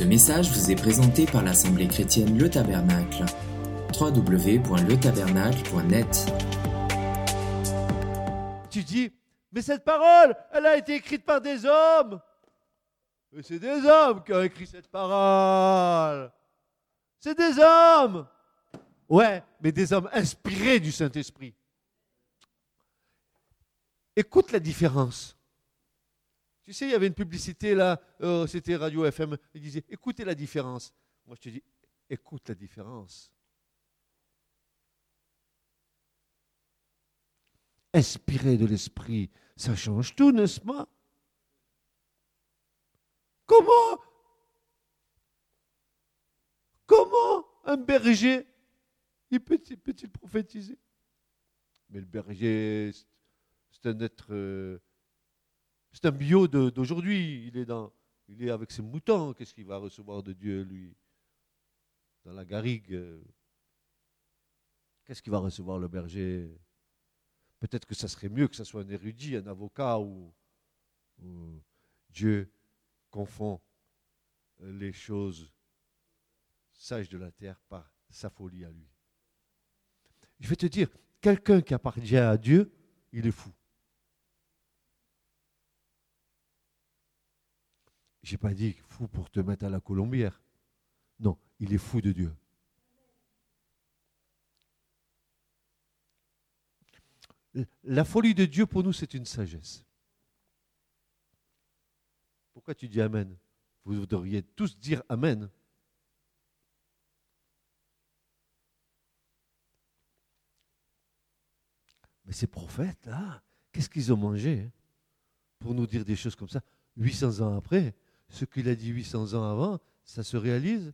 Ce message vous est présenté par l'Assemblée chrétienne Le Tabernacle. www.letabernacle.net Tu dis, mais cette parole, elle a été écrite par des hommes. Mais c'est des hommes qui ont écrit cette parole. C'est des hommes. Ouais, mais des hommes inspirés du Saint-Esprit. Écoute la différence. Tu sais, il y avait une publicité là, euh, c'était Radio FM, il disait écoutez la différence. Moi je te dis écoute la différence. Inspiré de l'esprit, ça change tout, n'est-ce pas? Comment? Comment un berger il peut-il prophétiser? Mais le berger, c'est un être, euh, c'est un bio d'aujourd'hui. Il est il est avec ses moutons. Qu'est-ce qu'il va recevoir de Dieu, lui? Dans la garrigue. Euh, qu'est-ce qu'il va recevoir le berger? Peut-être que ça serait mieux que ce soit un érudit, un avocat ou, Dieu confond les choses sages de la terre par sa folie à lui. Je vais te dire, quelqu'un qui appartient à Dieu, il est fou. Je n'ai pas dit fou pour te mettre à la colombière. Non, il est fou de Dieu. La folie de Dieu pour nous, c'est une sagesse. Pourquoi tu dis Amen? Vous devriez tous dire Amen. Mais ces prophètes, là, qu'est-ce qu'ils ont mangé hein, pour nous dire des choses comme ça? 800 ans après, ce qu'il a dit 800 ans avant, ça se réalise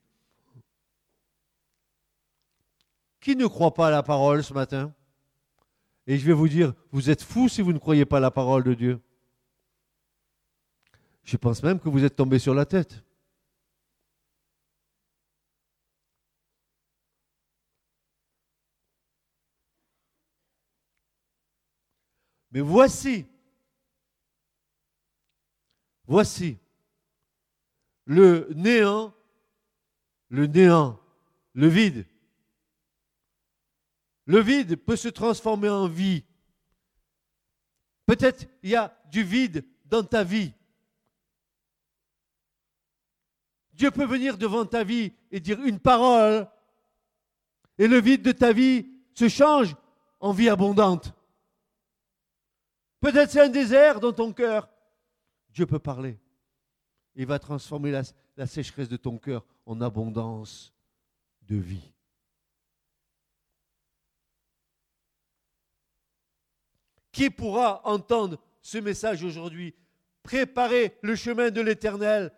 Qui ne croit pas à la parole ce matin? Et je vais vous dire, vous êtes fous si vous ne croyez pas à la parole de Dieu. Je pense même que vous êtes tombé sur la tête. Mais voici, voici le néant, le néant, le vide. Le vide peut se transformer en vie. Peut-être il y a du vide dans ta vie. Dieu peut venir devant ta vie et dire une parole, et le vide de ta vie se change en vie abondante. Peut-être c'est un désert dans ton cœur. Dieu peut parler. Il va transformer la, sécheresse de ton cœur en abondance de vie. Qui pourra entendre ce message aujourd'hui? Préparer le chemin de l'éternel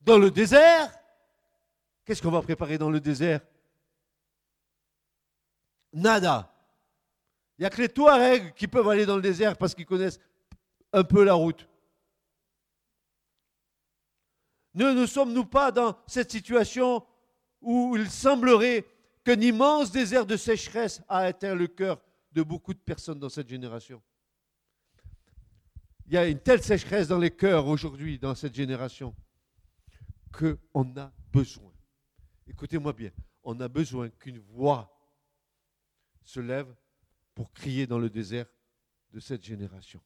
dans le désert? Qu'est-ce qu'on va préparer dans le désert? Nada. Il n'y a que les Touaregs qui peuvent aller dans le désert parce qu'ils connaissent un peu la route. Ne, ne sommes-nous pas dans cette situation où il semblerait qu'un immense désert de sécheresse a atteint le cœur de beaucoup de personnes dans cette génération? Il y a une telle sécheresse dans les cœurs aujourd'hui, dans cette génération, qu'on a besoin, écoutez-moi bien, on a besoin qu'une voix se lève pour crier dans le désert de cette génération.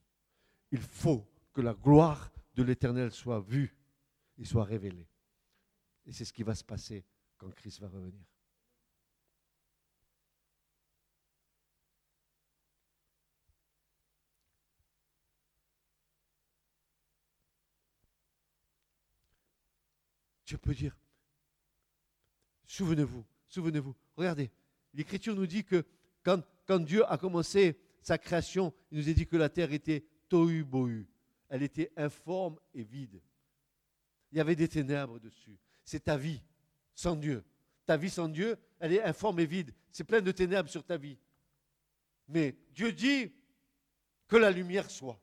Il faut que la gloire de l'Éternel soit vue et soit révélée. Et c'est ce qui va se passer quand Christ va revenir. Dieu peut dire, souvenez-vous, souvenez-vous, regardez, l'Écriture nous dit que quand quand Dieu a commencé sa création, il nous a dit que la terre était tohu bohu. Elle était informe et vide. Il y avait des ténèbres dessus. C'est ta vie sans Dieu. Ta vie sans Dieu, elle est informe et vide. C'est plein de ténèbres sur ta vie. Mais Dieu dit que la lumière soit.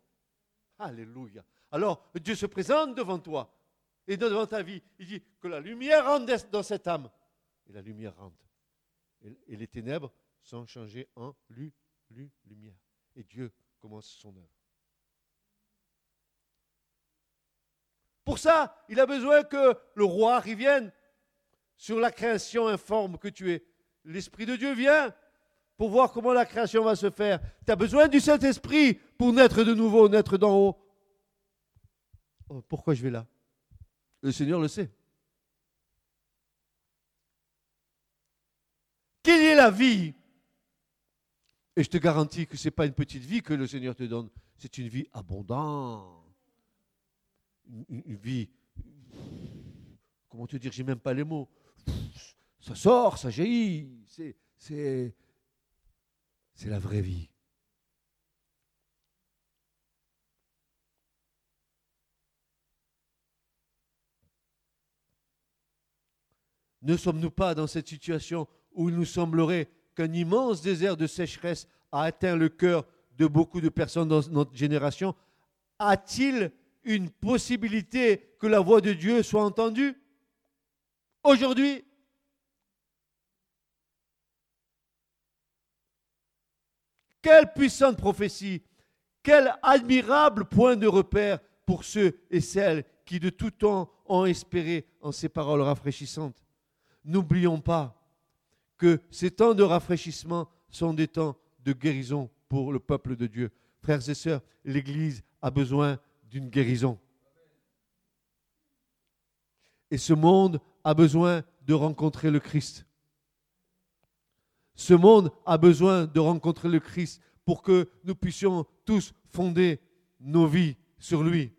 Alléluia. Alors Dieu se présente devant toi et devant ta vie. Il dit que la lumière rentre dans cette âme. Et la lumière rentre. Et les ténèbres sont changés en lu, lu, lumière. Et Dieu commence son œuvre. Pour ça, il a besoin que le roi revienne sur la création informe que tu es. L'Esprit de Dieu vient pour voir comment la création va se faire. Tu as besoin du Saint-Esprit pour naître de nouveau, naître d'en haut. Oh, pourquoi je vais là? Le Seigneur le sait. Quelle est la vie? Et je te garantis que ce n'est pas une petite vie que le Seigneur te donne, c'est une vie abondante. Une, vie, comment te dire, j'ai même pas les mots. Ça sort, ça jaillit. C'est, c'est, c'est la vraie vie. Ne sommes-nous pas dans cette situation où il nous semblerait qu'un immense désert de sécheresse a atteint le cœur de beaucoup de personnes dans notre génération? A-t-il une possibilité que la voix de Dieu soit entendue Aujourd'hui? Quelle puissante prophétie Quel admirable point de repère pour ceux et celles qui de tout temps ont espéré en ces paroles rafraîchissantes. N'oublions pas que ces temps de rafraîchissement sont des temps de guérison pour le peuple de Dieu. Frères et sœurs, l'Église a besoin d'une guérison. Et ce monde a besoin de rencontrer le Christ. Ce monde a besoin de rencontrer le Christ pour que nous puissions tous fonder nos vies sur lui.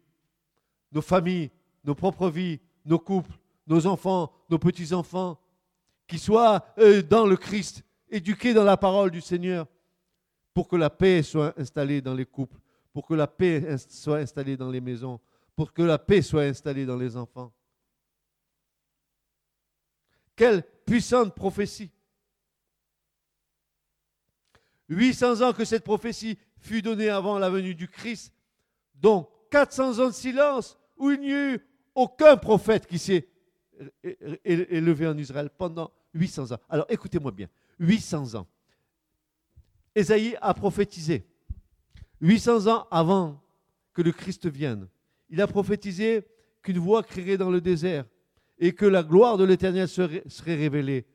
Nos familles, nos propres vies, nos couples, nos enfants, nos petits-enfants, qui soient euh, dans le Christ, éduqués dans la parole du Seigneur, pour que la paix soit installée dans les couples, pour que la paix soit installée dans les maisons, pour que la paix soit installée dans les enfants. Quelle puissante prophétie. 800 ans que cette prophétie fut donnée avant la venue du Christ, dont 400 ans de silence où il n'y a eu aucun prophète qui s'est élevé en Israël pendant 800 ans. Alors écoutez-moi bien, 800 ans. Ésaïe a prophétisé 800 ans avant que le Christ vienne. Il a prophétisé qu'une voix crierait dans le désert et que la gloire de l'Éternel serait, révélée.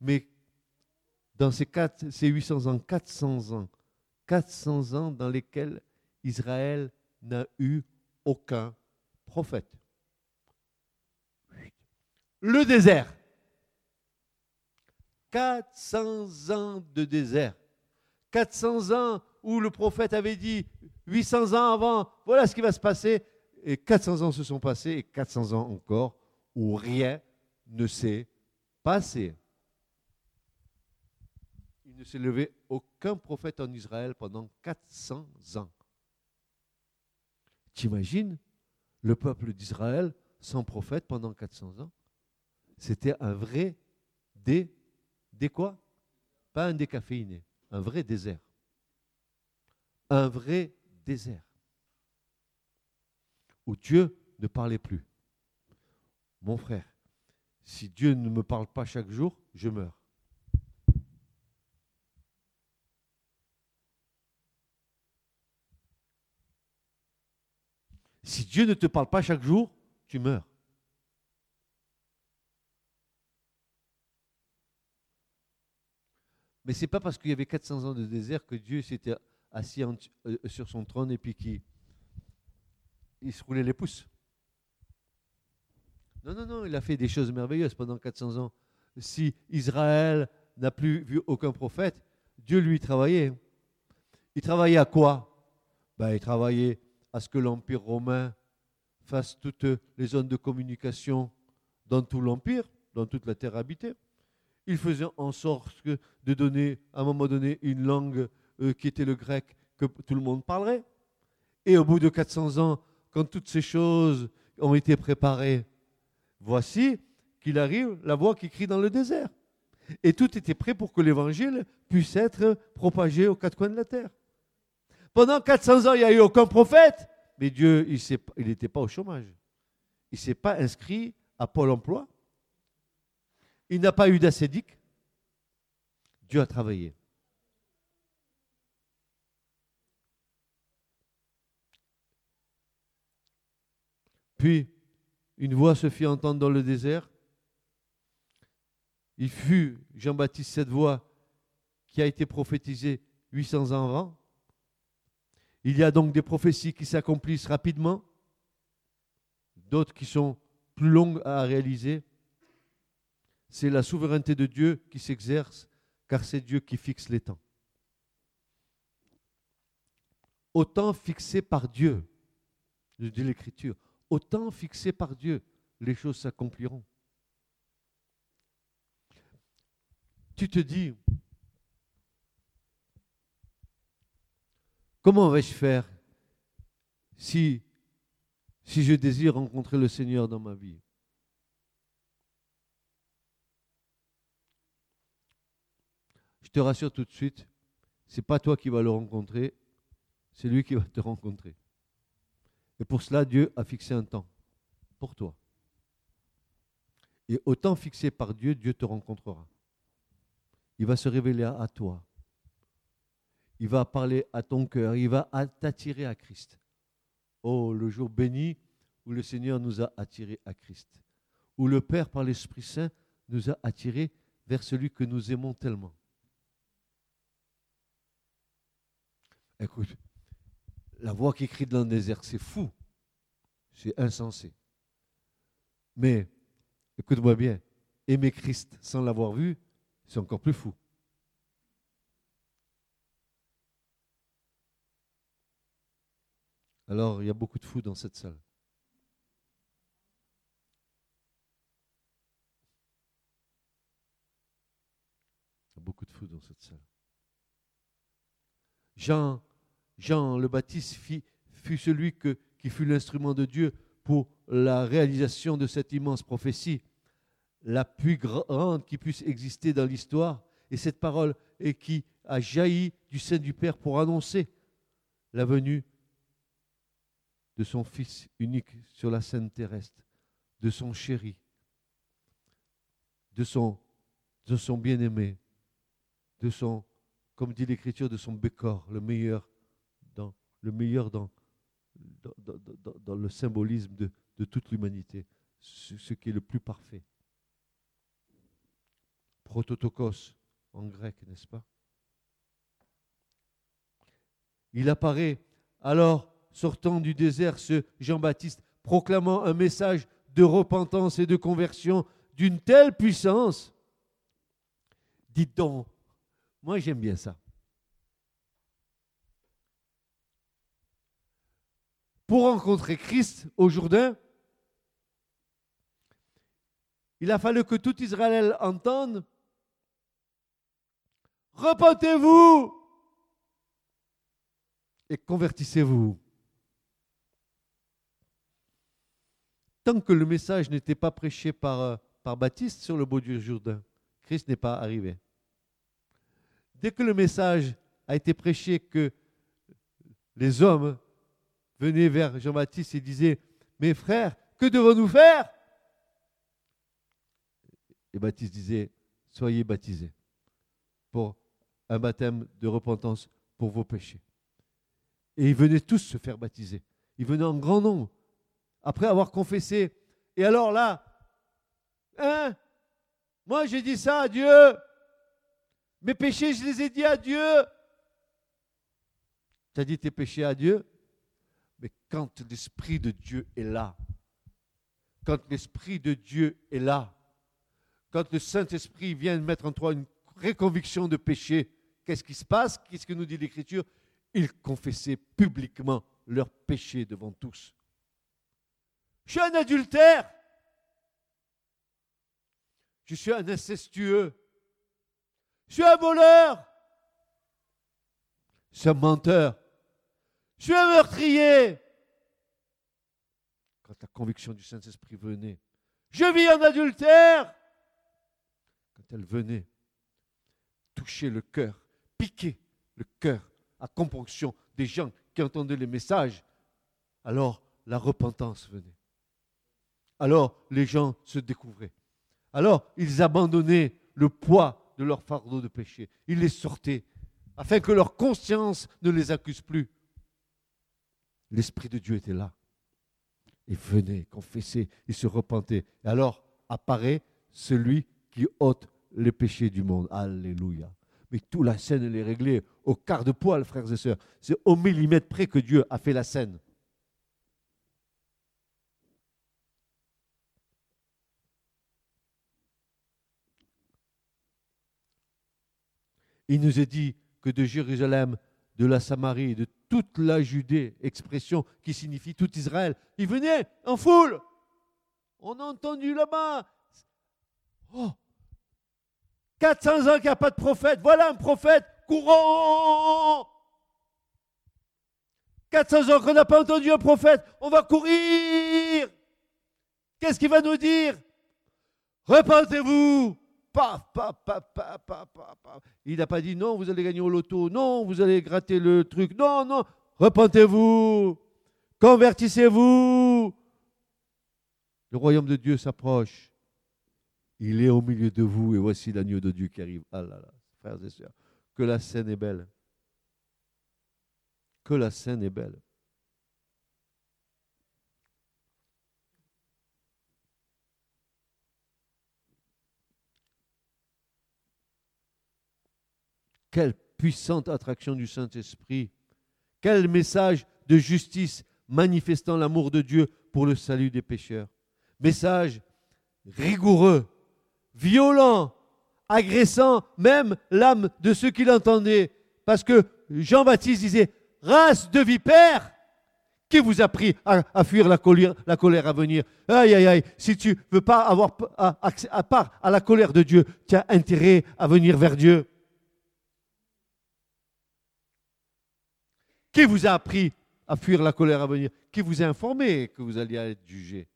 Mais dans ces, ces 800 ans, 400 ans, 400 ans dans lesquels Israël n'a eu aucun prophète. Le désert. 400 ans de désert. 400 ans où le prophète avait dit 800 ans avant, voilà ce qui va se passer. Et 400 ans se sont passés et 400 ans encore où rien ne s'est passé ne s'est levé aucun prophète en Israël pendant 400 ans. T'imagines le peuple d'Israël sans prophète pendant 400 ans? C'était un vrai dé, dé quoi? Pas un décaféiné, un vrai désert. Un vrai désert. Où Dieu ne parlait plus. Mon frère, si Dieu ne me parle pas chaque jour, je meurs. Si Dieu ne te parle pas chaque jour, tu meurs. Mais ce n'est pas parce qu'il y avait 400 ans de désert que Dieu s'était assis euh, sur son trône et puis qu'il il se roulait les pouces. Non, non, non, il a fait des choses merveilleuses pendant 400 ans. Si Israël n'a plus vu aucun prophète, Dieu lui travaillait. Il travaillait à quoi? Ben, Il travaillait à ce que l'Empire romain fasse toutes les zones de communication dans tout l'Empire, dans toute la terre habitée. Il faisait en sorte de donner, à un moment donné, une langue euh, qui était le grec que tout le monde parlerait. Et au bout de 400 ans, quand toutes ces choses ont été préparées, voici qu'il arrive la voix qui crie dans le désert. Et tout était prêt pour que l'évangile puisse être propagé aux quatre coins de la terre. Pendant 400 ans, il n'y a eu aucun prophète. Mais Dieu, il n'était pas au chômage. Il ne s'est pas inscrit à Pôle emploi. Il n'a pas eu d'acédique. Dieu a travaillé. Puis, une voix se fit entendre dans le désert. Il fut, Jean-Baptiste, cette voix qui a été prophétisée 800 ans avant. Il y a donc des prophéties qui s'accomplissent rapidement, d'autres qui sont plus longues à réaliser. C'est la souveraineté de Dieu qui s'exerce, car c'est Dieu qui fixe les temps. Autant fixé par Dieu, je dis l'Écriture, autant fixé par Dieu, les choses s'accompliront. Tu te dis, comment vais-je faire si, si je désire rencontrer le Seigneur dans ma vie? Je te rassure tout de suite, ce n'est pas toi qui vas le rencontrer, c'est lui qui va te rencontrer. Et pour cela, Dieu a fixé un temps pour toi. Et au temps fixé par Dieu, Dieu te rencontrera. Il va se révéler à toi. Il va parler à ton cœur. Il va t'attirer à Christ. Oh, le jour béni où le Seigneur nous a attirés à Christ. Où le Père, par l'Esprit Saint, nous a attirés vers celui que nous aimons tellement. Écoute, la voix qui crie dans le désert, c'est fou. C'est insensé. Mais, écoute-moi bien, aimer Christ sans l'avoir vu, c'est encore plus fou. Alors, il y a beaucoup de fous dans cette salle. Il y a beaucoup de fous dans cette salle. Jean Jean le Baptiste fut celui qui fut l'instrument de Dieu pour la réalisation de cette immense prophétie, la plus grande qui puisse exister dans l'histoire. Et cette parole est qui a jailli du sein du Père pour annoncer la venue de son Fils unique sur la scène terrestre, de son chéri, de son, de son bien-aimé, de son, comme dit l'Écriture, de son bécor, le meilleur le meilleur dans, le symbolisme de, toute l'humanité, ce, qui est le plus parfait. Prototokos en grec, n'est-ce pas? Il apparaît alors, sortant du désert, ce Jean-Baptiste, proclamant un message de repentance et de conversion d'une telle puissance. Dites donc, moi j'aime bien ça. Pour rencontrer Christ au Jourdain, il a fallu que tout Israël entende Repentez-vous et convertissez-vous. Tant que le message n'était pas prêché par, par Baptiste sur le beau Dieu Jourdain, Christ n'est pas arrivé. Dès que le message a été prêché que les hommes venait vers Jean-Baptiste et disait, mes frères, que devons-nous faire? Et Baptiste disait, soyez baptisés pour un baptême de repentance pour vos péchés. Et ils venaient tous se faire baptiser. Ils venaient en grand nombre, après avoir confessé. Et alors là, hein Moi j'ai dit ça à Dieu. Mes péchés, je les ai dit à Dieu. Tu as dit tes péchés à Dieu? Mais quand l'Esprit de Dieu est là, quand l'Esprit de Dieu est là, quand le Saint-Esprit vient mettre en toi une réconviction de péché, qu'est-ce qui se passe? Qu'est-ce que nous dit l'Écriture? Ils confessaient publiquement leurs péchés devant tous. Je suis un adultère. Je suis un incestueux. Je suis un voleur. Je suis un menteur. Je suis un meurtrier. Quand la conviction du Saint-Esprit venait, je vis en adultère. Quand elle venait toucher le cœur, piquer le cœur à componction des gens qui entendaient les messages, alors la repentance venait. Alors les gens se découvraient. Alors ils abandonnaient le poids de leur fardeau de péché. Ils les sortaient afin que leur conscience ne les accuse plus l'Esprit de Dieu était là. Et venez, confessez et se repentez. Et alors apparaît celui qui ôte les péchés du monde. Alléluia. Mais toute la scène, elle est réglée au quart de poil, frères et sœurs. C'est au millimètre près que Dieu a fait la scène. Il nous est dit que de Jérusalem, de la Samarie, de toute la Judée, expression qui signifie tout Israël, ils venaient en foule. On a entendu là-bas. Oh, 400 ans qu'il n'y a pas de prophète. Voilà un prophète. Courons 400 ans qu'on n'a pas entendu un prophète. On va courir. Qu'est-ce qu'il va nous dire? Repentez-vous. Paf, paf, paf, paf, paf, paf. Il n'a pas dit non, vous allez gagner au loto. Non, vous allez gratter le truc. Non, non. Repentez-vous. Convertissez-vous. Le royaume de Dieu s'approche. Il est au milieu de vous et voici l'agneau de Dieu qui arrive. Ah là là, frères et sœurs, que la scène est belle. Que la scène est belle. Quelle puissante attraction du Saint-Esprit. Quel message de justice manifestant l'amour de Dieu pour le salut des pécheurs. Message rigoureux, violent, agressant même l'âme de ceux qui l'entendaient. Parce que Jean-Baptiste disait, race de vipères, qui vous a pris à, fuir la colère, à venir? Aïe, aïe, aïe, si tu veux pas avoir à part à la colère de Dieu, tu as intérêt à venir vers Dieu. Qui vous a appris à fuir la colère à venir? Qui vous a informé que vous alliez être jugé?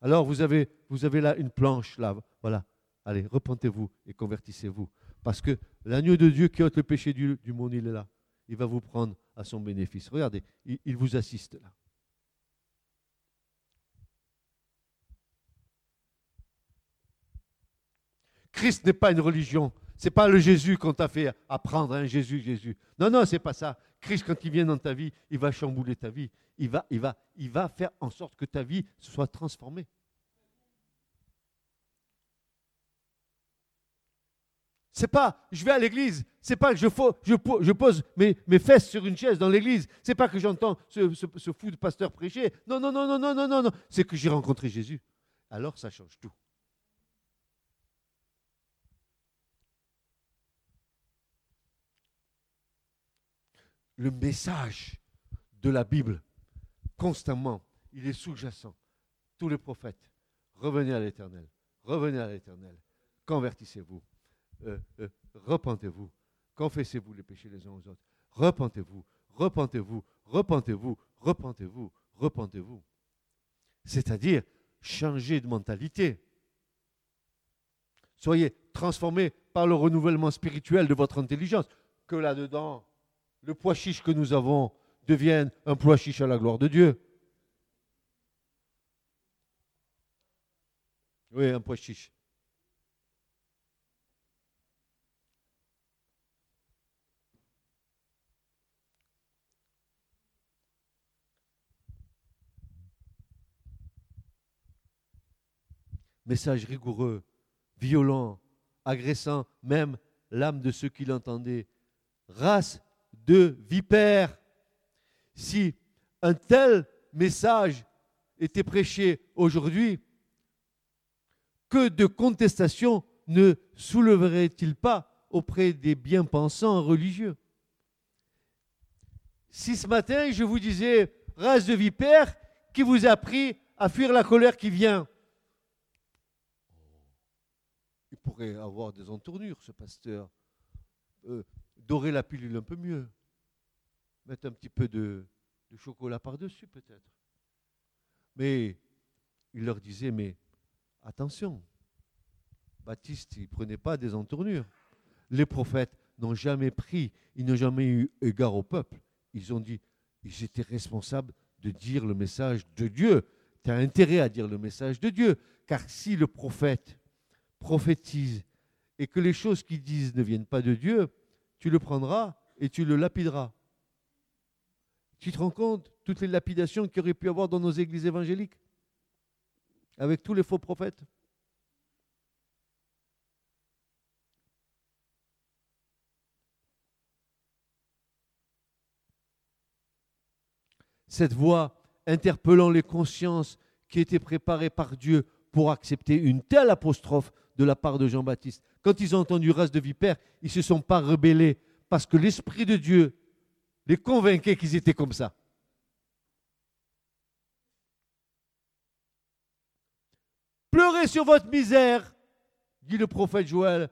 Alors vous avez, vous avez là une planche, là, voilà. Allez, repentez-vous et convertissez-vous. Parce que l'agneau de Dieu qui ôte le péché du, monde, il est là. Il va vous prendre à son bénéfice. Regardez, il, il vous assiste là. Christ n'est pas une religion. Ce n'est pas le Jésus qu'on t'a fait apprendre, hein, Jésus, Jésus. Non, non, c'est pas ça. Christ, quand il vient dans ta vie, il va chambouler ta vie. Il va, il va, il va faire en sorte que ta vie soit transformée. C'est pas, je vais à l'église. C'est pas que je, je, pose mes, mes, fesses sur une chaise dans l'église. C'est pas que j'entends ce, ce, fou de pasteur prêcher. Non, non, non, non, non, non, non, non. C'est que j'ai rencontré Jésus. Alors ça change tout. Le message de la Bible, constamment, il est sous-jacent. Tous les prophètes, revenez à l'éternel, revenez à l'éternel, convertissez-vous. Euh, euh, repentez-vous, confessez-vous les péchés les uns aux autres, repentez-vous, repentez-vous, repentez-vous, repentez-vous, repentez-vous. C'est-à-dire, changez de mentalité. Soyez transformés par le renouvellement spirituel de votre intelligence. Que là-dedans, le poids chiche que nous avons devienne un poids chiche à la gloire de Dieu. Oui, un poids chiche. message rigoureux, violent, agressant même l'âme de ceux qui l'entendaient. Race de vipères. Si un tel message était prêché aujourd'hui, que de contestations ne souleverait-il pas auprès des bien-pensants religieux? Si ce matin je vous disais, race de vipères, qui vous a appris à fuir la colère qui vient? Pourrait avoir des entournures, ce pasteur. Euh, dorer la pilule un peu mieux. Mettre un petit peu de, chocolat par-dessus, peut-être. Mais il leur disait, mais attention, Baptiste, il ne prenait pas des entournures. Les prophètes n'ont jamais pris, ils n'ont jamais eu égard au peuple. Ils ont dit, ils étaient responsables de dire le message de Dieu. Tu as intérêt à dire le message de Dieu. Car si le prophète prophétise et que les choses qu'il disent ne viennent pas de Dieu, tu le prendras et tu le lapideras. Tu te rends compte toutes les lapidations qu'il aurait pu avoir dans nos églises évangéliques, avec tous les faux prophètes? Cette voix interpellant les consciences qui étaient préparées par Dieu pour accepter une telle apostrophe de la part de Jean-Baptiste. Quand ils ont entendu race de vipère, ils ne se sont pas rebellés parce que l'Esprit de Dieu les convainquait qu'ils étaient comme ça. Pleurez sur votre misère, dit le prophète Joël.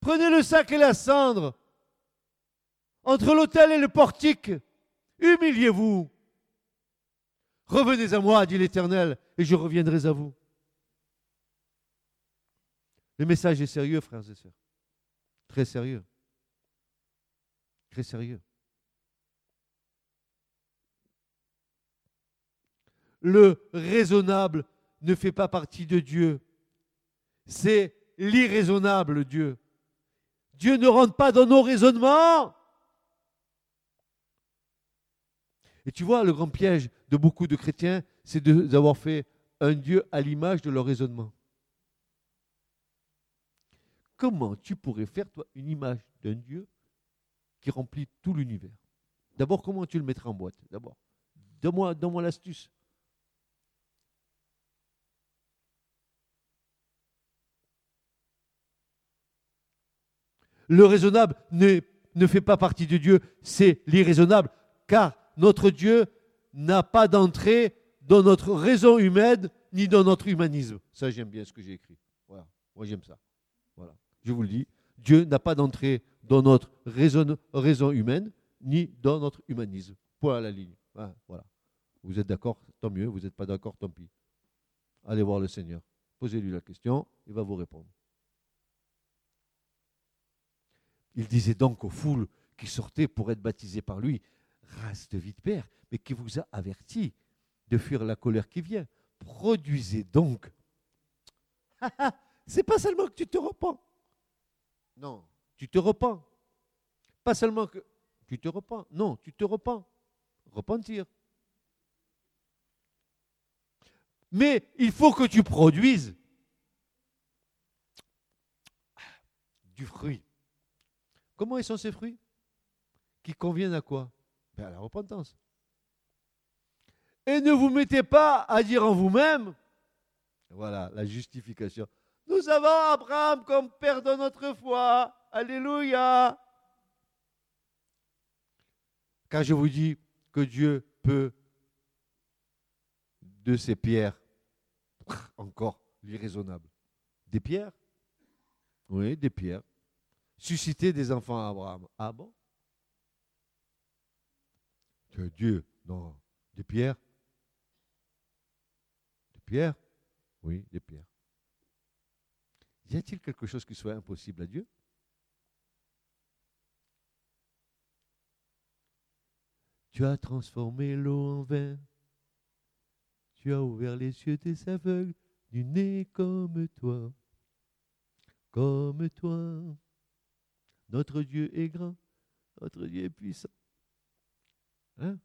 Prenez le sac et la cendre. Entre l'autel et le portique, humiliez-vous. Revenez à moi, dit l'Éternel, et je reviendrai à vous. Le message est sérieux, frères et sœurs. Très sérieux. Très sérieux. Le raisonnable ne fait pas partie de Dieu. C'est l'irraisonnable Dieu. Dieu ne rentre pas dans nos raisonnements. Et tu vois, le grand piège de beaucoup de chrétiens, c'est d'avoir fait un Dieu à l'image de leur raisonnement. Comment tu pourrais faire, toi, une image d'un Dieu qui remplit tout l'univers? D'abord, comment tu le mettrais en boîte? D'abord, donne-moi donne l'astuce. Le raisonnable ne fait pas partie de Dieu, c'est l'irraisonnable, car notre Dieu n'a pas d'entrée dans notre raison humaine ni dans notre humanisme. Ça, j'aime bien ce que j'ai écrit. Voilà. Moi, j'aime ça. Voilà. Je vous le dis. Dieu n'a pas d'entrée dans notre raison, humaine ni dans notre humanisme. Point à la ligne. Voilà. Vous êtes d'accord Tant mieux. Vous n'êtes pas d'accord Tant pis. Allez voir le Seigneur. Posez-lui la question. Il va vous répondre. Il disait donc aux foules qui sortaient pour être baptisées par lui race de père, mais qui vous a averti de fuir la colère qui vient. Produisez donc. C'est pas seulement que tu te repens. Non, tu te repens. Pas seulement que tu te repens. Non, tu te repens. Repentir. Mais il faut que tu produises du fruit. Comment sont ces fruits? Qui conviennent à quoi? Ben, à la repentance. Et ne vous mettez pas à dire en vous-même, voilà la justification. Nous avons Abraham comme père de notre foi. Alléluia. Car je vous dis que Dieu peut, de ces pierres, encore l'irraisonnable, des pierres, oui, des pierres, susciter des enfants à Abraham. Ah bon? Dieu, non, des pierres? Des pierres? Oui, des pierres. Y a-t-il quelque chose qui soit impossible à Dieu? Tu as transformé l'eau en vin. Tu as ouvert les cieux des aveugles du nez comme toi. Comme toi. Notre Dieu est grand. Notre Dieu est puissant. Hein?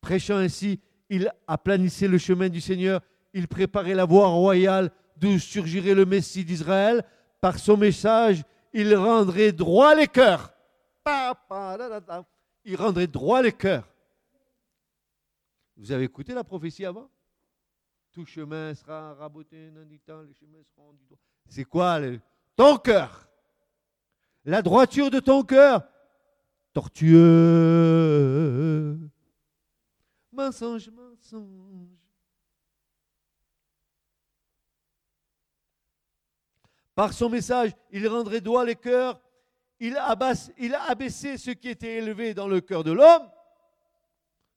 Prêchant ainsi, il aplanissait le chemin du Seigneur, il préparait la voie royale d'où surgirait le Messie d'Israël. Par son message, il rendrait droit les cœurs. Il rendrait droit les cœurs. Vous avez écouté la prophétie avant? Tout chemin sera raboté, les chemins seront du C'est quoi Ton cœur? La droiture de ton cœur? Tortueux. Mensonge, mensonge. Par son message, il rendrait droit les cœurs, il, a abaissé ce qui était élevé dans le cœur de l'homme.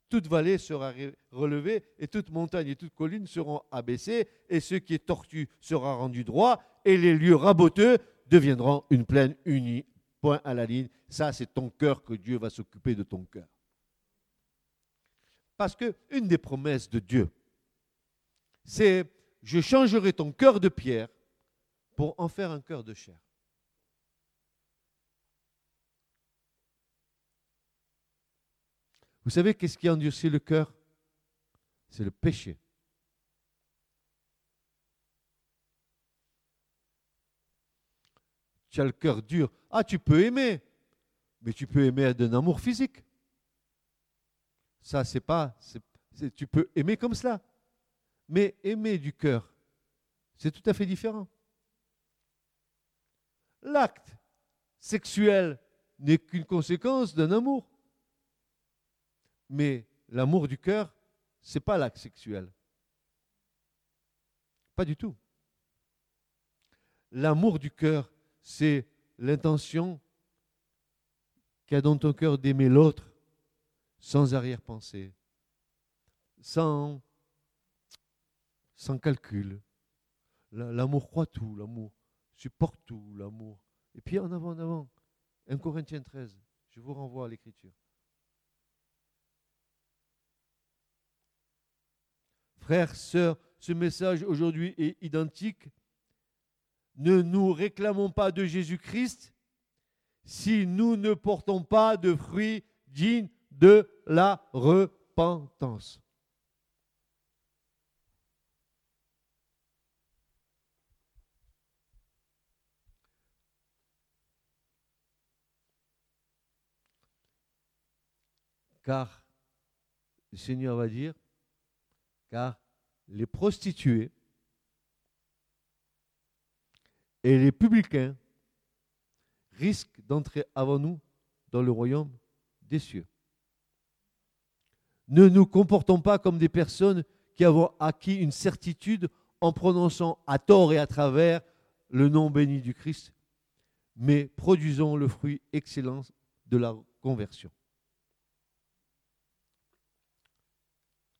Toute vallée sera relevée, et toute montagne et toute colline seront abaissées, et ce qui est tortu sera rendu droit, et les lieux raboteux deviendront une plaine unie point à la ligne. Ça, c'est ton cœur que Dieu va s'occuper de ton cœur. Parce que une des promesses de Dieu, c'est je changerai ton cœur de pierre pour en faire un cœur de chair. Vous savez qu'est-ce qui endurcit le cœur? C'est le péché. Tu as le cœur dur. Ah, tu peux aimer, mais tu peux aimer d'un amour physique. Ça, c'est pas. tu peux aimer comme cela. Mais aimer du cœur, c'est tout à fait différent. L'acte sexuel n'est qu'une conséquence d'un amour. Mais l'amour du cœur, ce n'est pas l'acte sexuel. Pas du tout. L'amour du cœur, c'est l'intention qu'il y a dans ton cœur d'aimer l'autre sans arrière-pensée, sans, sans calcul. L'amour croit tout, l'amour supporte tout, l'amour. Et puis en avant, en avant, 1 Corinthiens 13, je vous renvoie à l'écriture. Frères, sœurs, ce message aujourd'hui est identique. Ne nous réclamons pas de Jésus-Christ si nous ne portons pas de fruits dignes de la repentance. Car le Seigneur va dire, car les prostituées et les publicains risquent d'entrer avant nous dans le royaume des cieux. Ne nous comportons pas comme des personnes qui avons acquis une certitude en prononçant à tort et à travers le nom béni du Christ, mais produisons le fruit excellent de la conversion.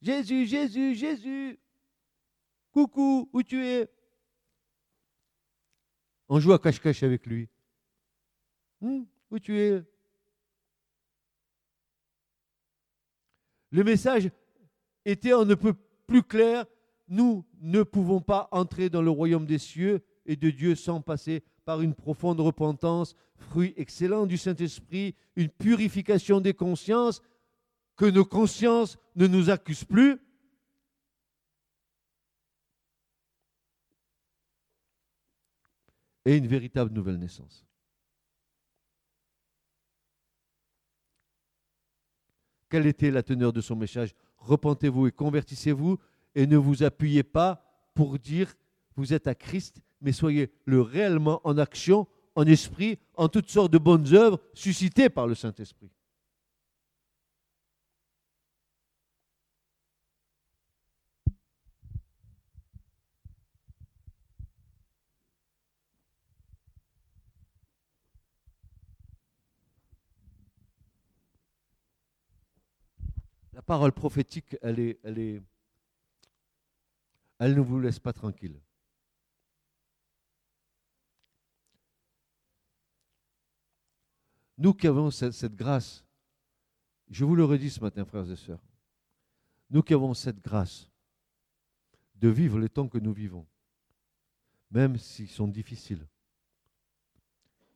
Jésus, Jésus, Jésus, coucou, où tu es? On joue à cache-cache avec lui. Hmm, où tu es? Le message était on ne peut plus clair. Nous ne pouvons pas entrer dans le royaume des cieux et de Dieu sans passer par une profonde repentance, fruit excellent du Saint-Esprit, une purification des consciences, que nos consciences ne nous accusent plus. Et une véritable nouvelle naissance. Quelle était la teneur de son message Repentez-vous et convertissez-vous et ne vous appuyez pas pour dire vous êtes à Christ, mais soyez le réellement en action, en esprit, en toutes sortes de bonnes œuvres suscitées par le Saint-Esprit. Parole prophétique, elle, est, elle, est, elle ne vous laisse pas tranquille. Nous qui avons cette, cette, grâce, je vous le redis ce matin, frères et sœurs, nous qui avons cette grâce de vivre les temps que nous vivons, même s'ils sont difficiles,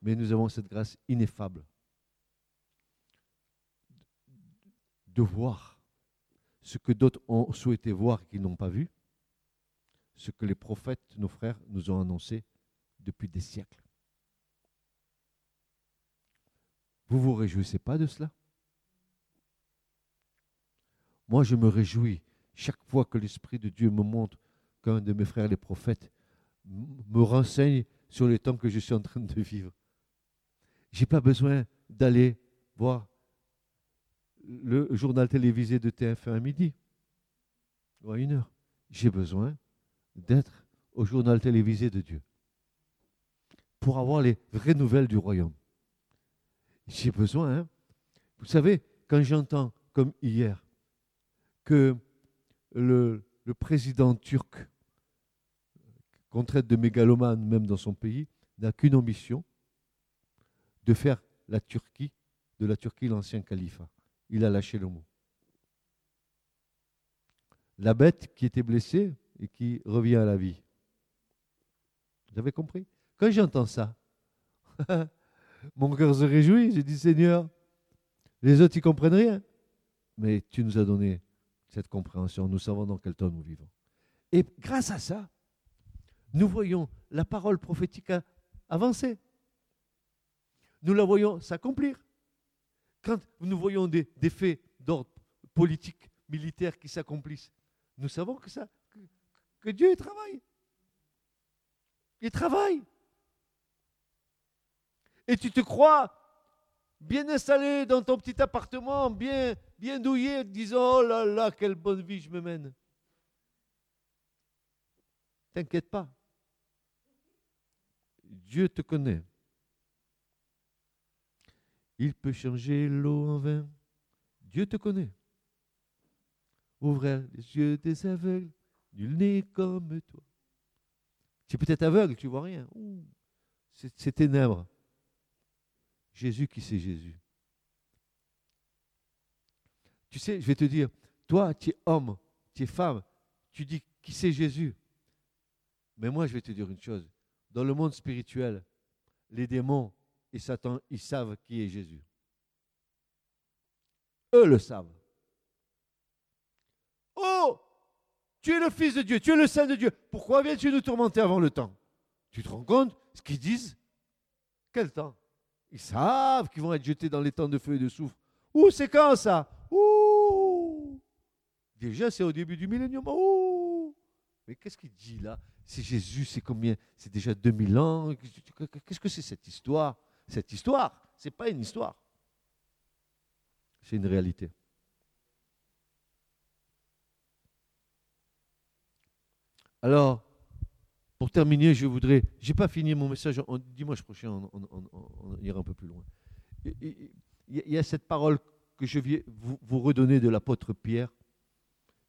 mais nous avons cette grâce ineffable de voir ce que d'autres ont souhaité voir et qu'ils n'ont pas vu, ce que les prophètes, nos frères, nous ont annoncé depuis des siècles. Vous vous réjouissez pas de cela? Moi, je me réjouis chaque fois que l'Esprit de Dieu me montre qu'un de mes frères, les prophètes, me renseigne sur les temps que je suis en train de vivre. Je n'ai pas besoin d'aller voir le journal télévisé de TF1 à midi ou à une heure. J'ai besoin d'être au journal télévisé de Dieu pour avoir les vraies nouvelles du royaume. J'ai besoin, hein. vous savez, quand j'entends, comme hier, que le, président turc, qu'on traite de mégalomane même dans son pays, n'a qu'une ambition, de faire la Turquie, de la Turquie l'ancien califat il a lâché le mot. La bête qui était blessée et qui revient à la vie. Vous avez compris? Quand j'entends ça, mon cœur se réjouit. J'ai dit Seigneur, les autres, ils comprennent rien. Mais tu nous as donné cette compréhension. Nous savons dans quel temps nous vivons. Et grâce à ça, nous voyons la parole prophétique avancer. Nous la voyons s'accomplir. Quand nous voyons des, faits d'ordre politique, militaire qui s'accomplissent, nous savons que, ça, que, Dieu travaille. Il travaille. Et tu te crois bien installé dans ton petit appartement, bien, bien douillé, disant Oh là là, quelle bonne vie je me mène. T'inquiète pas. Dieu te connaît. Il peut changer l'eau en vin. Dieu te connaît. Ouvrir les yeux des aveugles, nul n'est comme toi. Tu es peut-être aveugle, tu vois rien. C'est ténèbres. Jésus qui c'est Jésus? Tu sais, je vais te dire, toi, tu es homme, tu es femme, tu dis qui c'est Jésus? Mais moi, je vais te dire une chose. Dans le monde spirituel, les démons et Satan, ils savent qui est Jésus. Eux le savent. Oh, tu es le Fils de Dieu, tu es le Saint de Dieu. Pourquoi viens-tu nous tourmenter avant le temps? Tu te rends compte ce qu'ils disent? Quel temps? Ils savent qu'ils vont être jetés dans les temps de feu et de soufre. Ouh, c'est quand ça? Ouh Déjà, c'est au début du millénium. Ouh Mais qu'est-ce qu'il dit là? C'est Jésus, c'est combien? C'est déjà 2000 ans? Qu'est-ce que c'est cette histoire? Cette histoire, ce n'est pas une histoire. C'est une réalité. Alors, pour terminer, je voudrais. Je n'ai pas fini mon message. Dimanche prochain, on, ira un peu plus loin. Il y a cette parole que je viens vous, vous redonner de l'apôtre Pierre.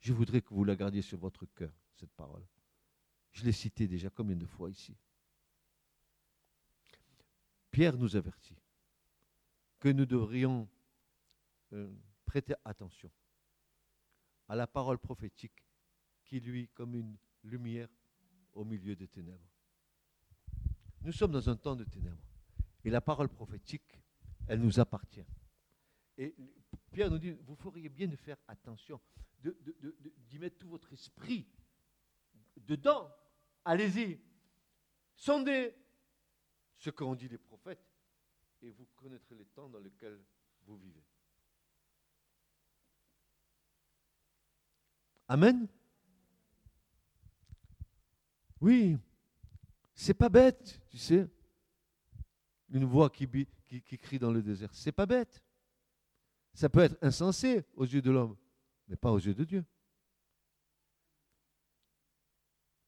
Je voudrais que vous la gardiez sur votre cœur, cette parole. Je l'ai citée déjà combien de fois ici? Pierre nous avertit que nous devrions euh, prêter attention à la parole prophétique qui, lui, comme une lumière, au milieu des ténèbres. Nous sommes dans un temps de ténèbres. Et la parole prophétique, elle nous appartient. Et Pierre nous dit, vous feriez bien de faire attention, d'y de, mettre tout votre esprit dedans. Allez-y. Sondez ce qu'ont dit les prophètes et vous connaîtrez les temps dans lesquels vous vivez. Amen. Oui, c'est pas bête, tu sais. Une voix qui, qui, qui crie dans le désert, c'est pas bête. Ça peut être insensé aux yeux de l'homme, mais pas aux yeux de Dieu.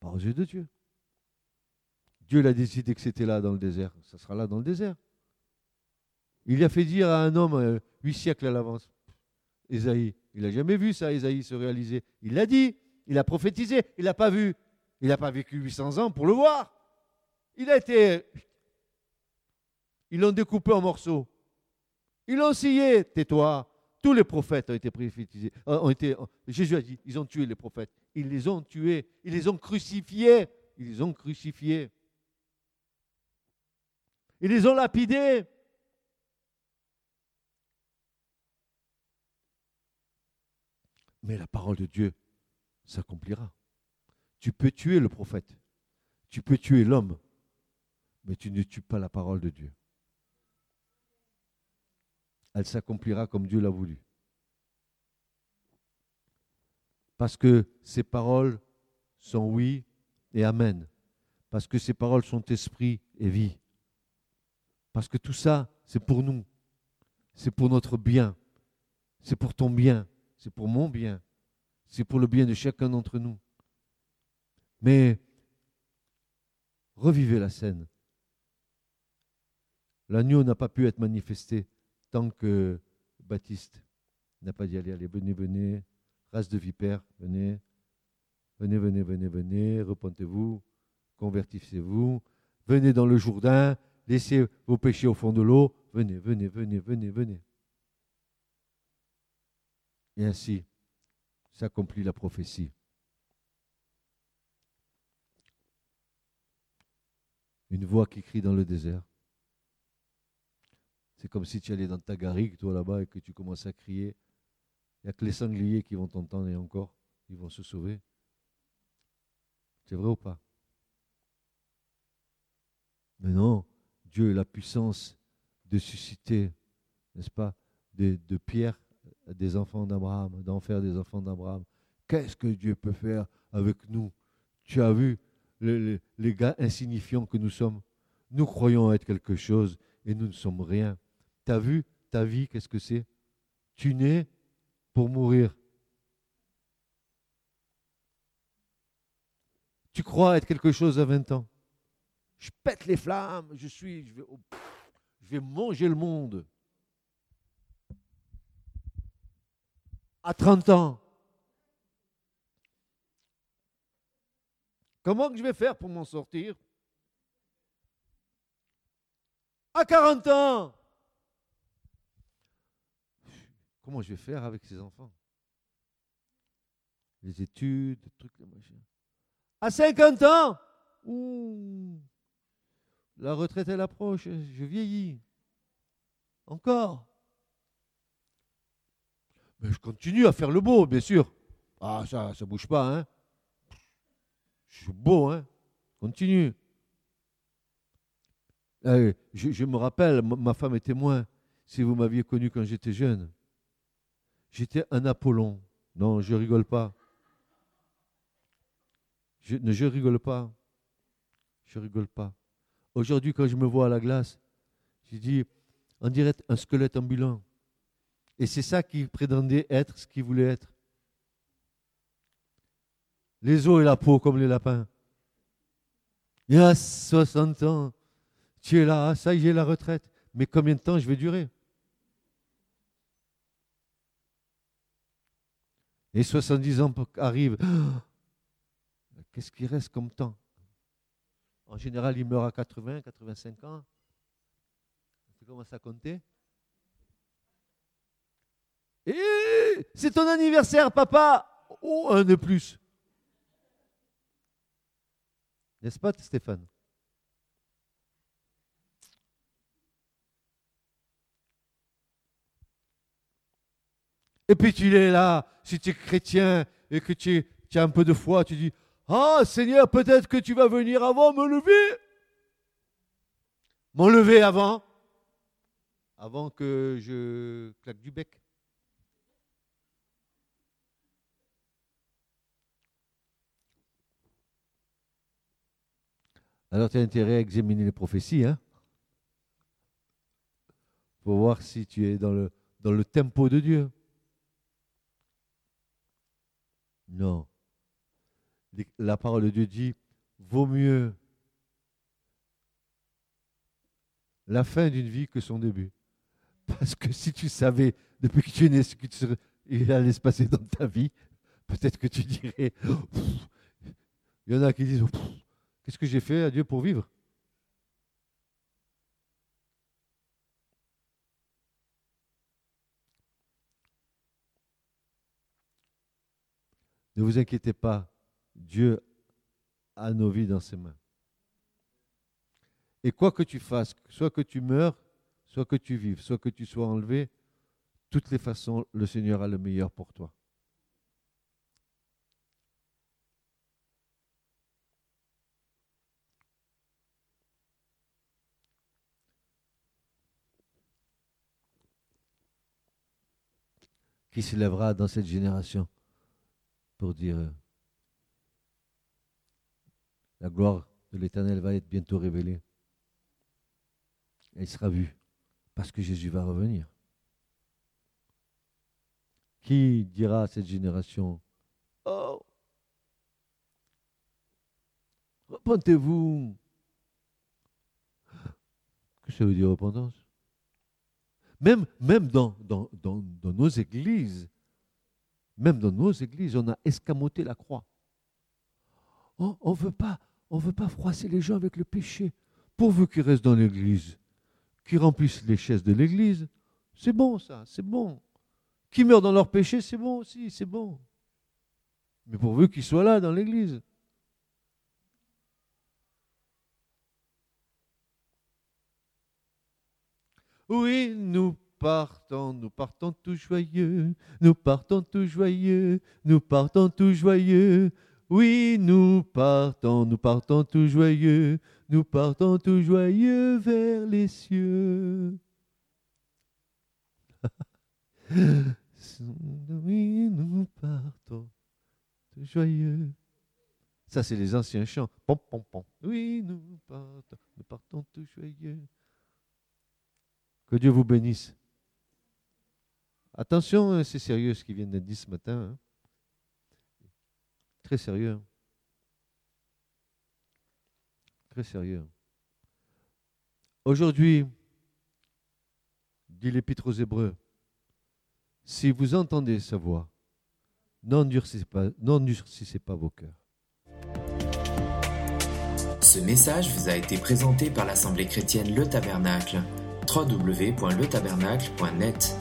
Pas aux yeux de Dieu. Dieu l'a décidé que c'était là dans le désert, ça sera là dans le désert. Il a fait dire à un homme euh, huit siècles à l'avance, Ésaïe, il n'a jamais vu ça, Ésaïe, se réaliser. Il l'a dit, il a prophétisé, il n'a pas vu. Il n'a pas vécu 800 ans pour le voir. Il a été. Ils l'ont découpé en morceaux. Ils l'ont scié. Tais-toi. Tous les prophètes ont été prophétisés. Euh, été, Jésus a dit ils ont tué les prophètes. Ils les ont tués. Ils les ont crucifiés. Ils les ont crucifiés. Ils les ont lapidés. Mais la parole de Dieu s'accomplira. Tu peux tuer le prophète, tu peux tuer l'homme, mais tu ne tues pas la parole de Dieu. Elle s'accomplira comme Dieu l'a voulu. Parce que ces paroles sont oui et amen. Parce que ces paroles sont esprit et vie. Parce que tout ça, c'est pour nous. C'est pour notre bien. C'est pour ton bien. C'est pour mon bien. C'est pour le bien de chacun d'entre nous. Mais revivez la scène. L'agneau n'a pas pu être manifesté tant que Baptiste n'a pas dit allez, allez, venez, venez, race de vipères, venez, venez, venez, venez, venez, repentez-vous, convertissez-vous, venez dans le Jourdain, laissez vos péchés au fond de l'eau, venez, venez, venez, venez, venez. Et ainsi s'accomplit la prophétie. une voix qui crie dans le désert. C'est comme si tu allais dans ta garrigue, toi là-bas, et que tu commences à crier Il n'y a que les sangliers qui vont t'entendre et encore, ils vont se sauver. C'est vrai ou pas? Mais non, Dieu a la puissance de susciter, n'est-ce pas, de, Pierre des enfants d'Abraham, d'en faire des enfants d'Abraham. Qu'est-ce que Dieu peut faire avec nous? Tu as vu les, les, gars insignifiants que nous sommes? Nous croyons être quelque chose et nous ne sommes rien. Tu as vu ta vie, qu'est-ce que c'est? Tu nais pour mourir. Tu crois être quelque chose à 20 ans. Je pète les flammes, je suis, je vais, manger le monde. À 30 ans. Comment que je vais faire pour m'en sortir? À 40 ans. Comment je vais faire avec ces enfants? Les études, trucs, les machins. À 50 ans La retraite, elle approche, je vieillis. Encore. Mais je continue à faire le beau, bien sûr. Ah, ça, ça bouge pas, hein. Je suis beau, hein. Continue. Eh, je, me rappelle, ma femme est témoin, si vous m'aviez connu quand j'étais jeune. J'étais un Apollon. Non, je rigole pas. Je, ne, je rigole pas. Je rigole pas. Aujourd'hui, quand je me vois à la glace, je dis, on dirait un squelette ambulant. Et c'est ça qui prétendait être ce qu'il voulait être. Les os et la peau comme les lapins. Il y a 60 ans, tu es là, ça y est, la retraite. Mais combien de temps je vais durer? Et 70 ans arrivent. Qu'est-ce qui reste comme temps? En général, il meurt à 80, 85 ans. Tu commences à compter. Et c'est ton anniversaire, papa. Oh, un de plus. N'est-ce pas, Stéphane? Et puis tu es là, si tu es chrétien et que tu, tu as un peu de foi, tu dis Ah Seigneur, peut-être que tu vas venir avant me lever. M'enlever avant, avant que je claque du bec. Alors tu as intérêt à examiner les prophéties, hein pour voir si tu es dans le, dans le tempo de Dieu. Non. La parole de Dieu dit, vaut mieux la fin d'une vie que son début. Parce que si tu savais, depuis que tu es né, ce qu'il allait se passer dans ta vie, peut-être que tu dirais, il y en a qui disent, Qu'est-ce que j'ai fait à Dieu pour vivre? Ne vous inquiétez pas, Dieu a nos vies dans ses mains. Et quoi que tu fasses, soit que tu meurs, soit que tu vives, soit que tu sois enlevé, toutes les façons, le Seigneur a le meilleur pour toi. qui s'élèvera dans cette génération pour dire la gloire de l'Éternel va être bientôt révélée. Elle sera vue parce que Jésus va revenir. Qui dira à cette génération Oh Repentez-vous Que ça veut dire repentance? Même, dans, nos églises, même dans nos églises, on a escamoté la croix. On ne veut pas, on veut pas froisser les gens avec le péché, pourvu qu'ils restent dans l'église, qu'ils remplissent les chaises de l'église. C'est bon ça, c'est bon. Qui meurent dans leur péché, c'est bon aussi, c'est bon. Mais pourvu qu'ils soient là dans l'église. Oui, nous partons, nous partons tout joyeux, nous partons tout joyeux, nous partons tout joyeux. Oui, nous partons, nous partons tout joyeux, nous partons tout joyeux vers les cieux. oui, nous partons tout joyeux. Ça, c'est les anciens chants. Oui, nous partons, nous partons tout joyeux. Que Dieu vous bénisse. Attention, hein, c'est sérieux ce qui vient d'être dit ce matin. Hein. Très sérieux. Très sérieux. Aujourd'hui, dit l'Épître aux Hébreux, si vous entendez sa voix, n'endurcissez pas, pas vos cœurs. Ce message vous a été présenté par l'Assemblée chrétienne Le Tabernacle. www.letabernacle.net